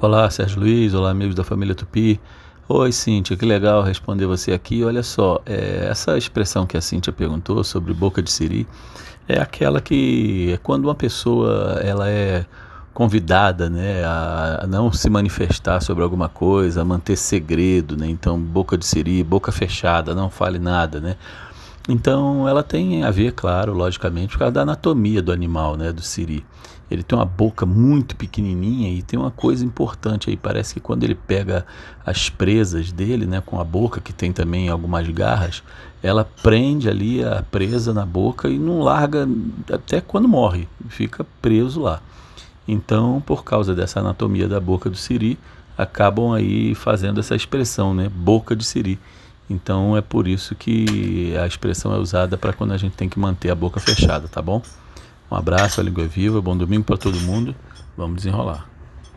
Olá, Sérgio Luiz. Olá, amigos da família Tupi. Oi, Cíntia, que legal responder você aqui. Olha só, é, essa expressão que a Cíntia perguntou sobre boca de siri é aquela que é quando uma pessoa ela é convidada né, a não se manifestar sobre alguma coisa, a manter segredo, né? Então, boca de siri, boca fechada, não fale nada, né? Então, ela tem a ver, claro, logicamente, por causa da anatomia do animal, né, do siri. Ele tem uma boca muito pequenininha e tem uma coisa importante aí, parece que quando ele pega as presas dele, né, com a boca que tem também algumas garras, ela prende ali a presa na boca e não larga até quando morre, fica preso lá. Então, por causa dessa anatomia da boca do siri, acabam aí fazendo essa expressão, né, boca de siri. Então é por isso que a expressão é usada para quando a gente tem que manter a boca fechada, tá bom? Um abraço, a língua é viva, bom domingo para todo mundo. Vamos desenrolar.